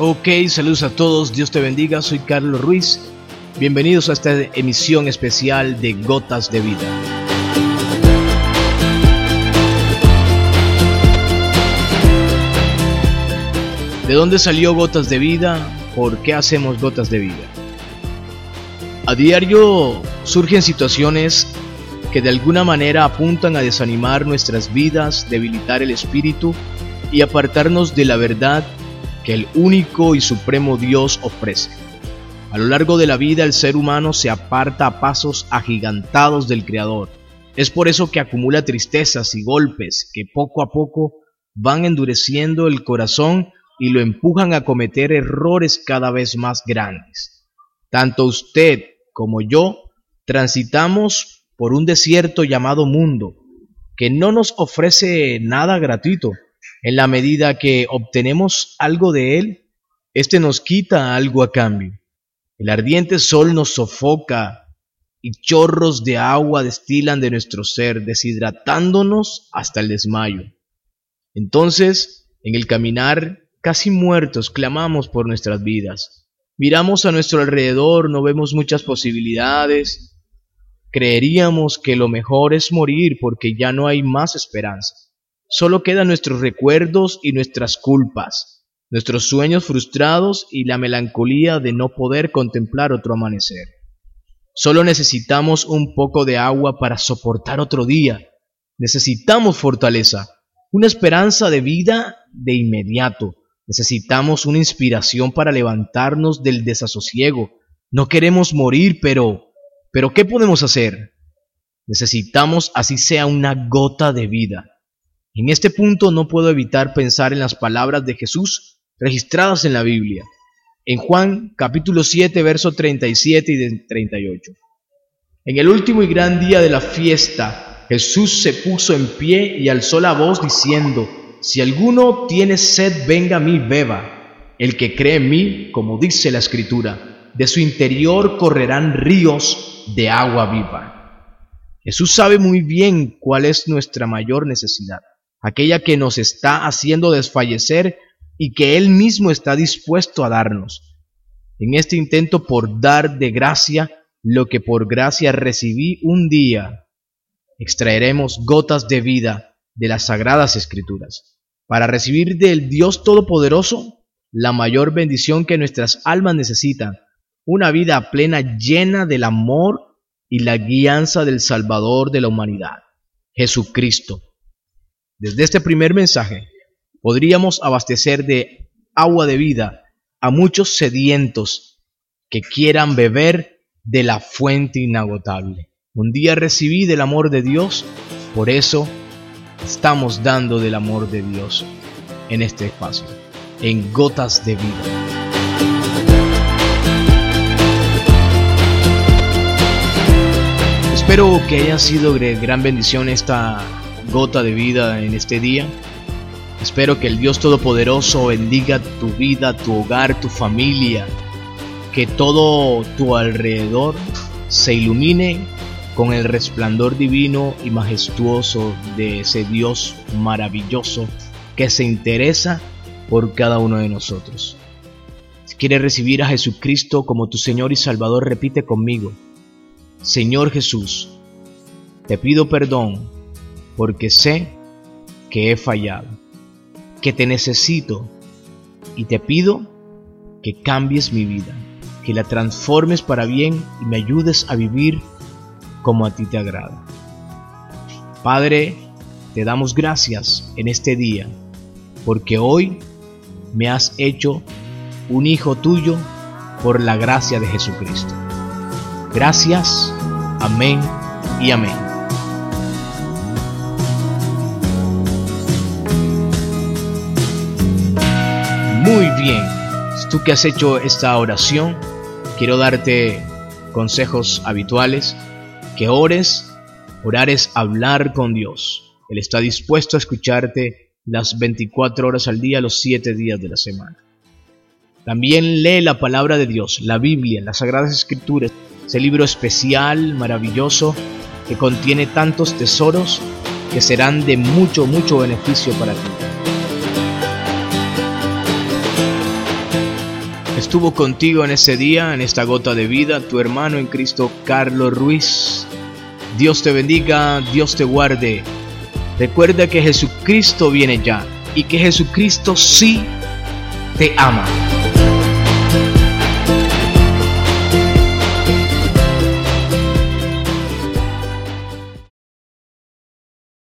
Ok, saludos a todos, Dios te bendiga, soy Carlos Ruiz. Bienvenidos a esta emisión especial de Gotas de Vida. ¿De dónde salió Gotas de Vida? ¿Por qué hacemos Gotas de Vida? A diario surgen situaciones que de alguna manera apuntan a desanimar nuestras vidas, debilitar el espíritu y apartarnos de la verdad que el único y supremo Dios ofrece. A lo largo de la vida el ser humano se aparta a pasos agigantados del Creador. Es por eso que acumula tristezas y golpes que poco a poco van endureciendo el corazón y lo empujan a cometer errores cada vez más grandes. Tanto usted como yo transitamos por un desierto llamado mundo, que no nos ofrece nada gratuito, en la medida que obtenemos algo de él, éste nos quita algo a cambio. El ardiente sol nos sofoca y chorros de agua destilan de nuestro ser, deshidratándonos hasta el desmayo. Entonces, en el caminar, casi muertos, clamamos por nuestras vidas. Miramos a nuestro alrededor, no vemos muchas posibilidades. Creeríamos que lo mejor es morir porque ya no hay más esperanza. Solo quedan nuestros recuerdos y nuestras culpas, nuestros sueños frustrados y la melancolía de no poder contemplar otro amanecer. Solo necesitamos un poco de agua para soportar otro día. Necesitamos fortaleza, una esperanza de vida de inmediato. Necesitamos una inspiración para levantarnos del desasosiego. No queremos morir, pero... ¿Pero qué podemos hacer? Necesitamos así sea una gota de vida en este punto no puedo evitar pensar en las palabras de Jesús registradas en la Biblia, en Juan capítulo 7, verso 37 y 38. En el último y gran día de la fiesta, Jesús se puso en pie y alzó la voz diciendo, Si alguno tiene sed, venga a mí, beba. El que cree en mí, como dice la Escritura, de su interior correrán ríos de agua viva. Jesús sabe muy bien cuál es nuestra mayor necesidad aquella que nos está haciendo desfallecer y que Él mismo está dispuesto a darnos. En este intento por dar de gracia lo que por gracia recibí un día, extraeremos gotas de vida de las sagradas escrituras, para recibir del Dios Todopoderoso la mayor bendición que nuestras almas necesitan, una vida plena llena del amor y la guianza del Salvador de la humanidad, Jesucristo desde este primer mensaje podríamos abastecer de agua de vida a muchos sedientos que quieran beber de la fuente inagotable. Un día recibí del amor de Dios, por eso estamos dando del amor de Dios en este espacio, en gotas de vida. Espero que haya sido gran bendición esta gota de vida en este día. Espero que el Dios Todopoderoso bendiga tu vida, tu hogar, tu familia, que todo tu alrededor se ilumine con el resplandor divino y majestuoso de ese Dios maravilloso que se interesa por cada uno de nosotros. Si quieres recibir a Jesucristo como tu Señor y Salvador, repite conmigo, Señor Jesús, te pido perdón porque sé que he fallado, que te necesito y te pido que cambies mi vida, que la transformes para bien y me ayudes a vivir como a ti te agrada. Padre, te damos gracias en este día, porque hoy me has hecho un hijo tuyo por la gracia de Jesucristo. Gracias, amén y amén. Bien, tú que has hecho esta oración, quiero darte consejos habituales, que ores, orar es hablar con Dios. Él está dispuesto a escucharte las 24 horas al día, los 7 días de la semana. También lee la palabra de Dios, la Biblia, las Sagradas Escrituras, ese libro especial, maravilloso, que contiene tantos tesoros que serán de mucho, mucho beneficio para ti. Estuvo contigo en ese día, en esta gota de vida, tu hermano en Cristo Carlos Ruiz. Dios te bendiga, Dios te guarde. Recuerda que Jesucristo viene ya y que Jesucristo sí te ama.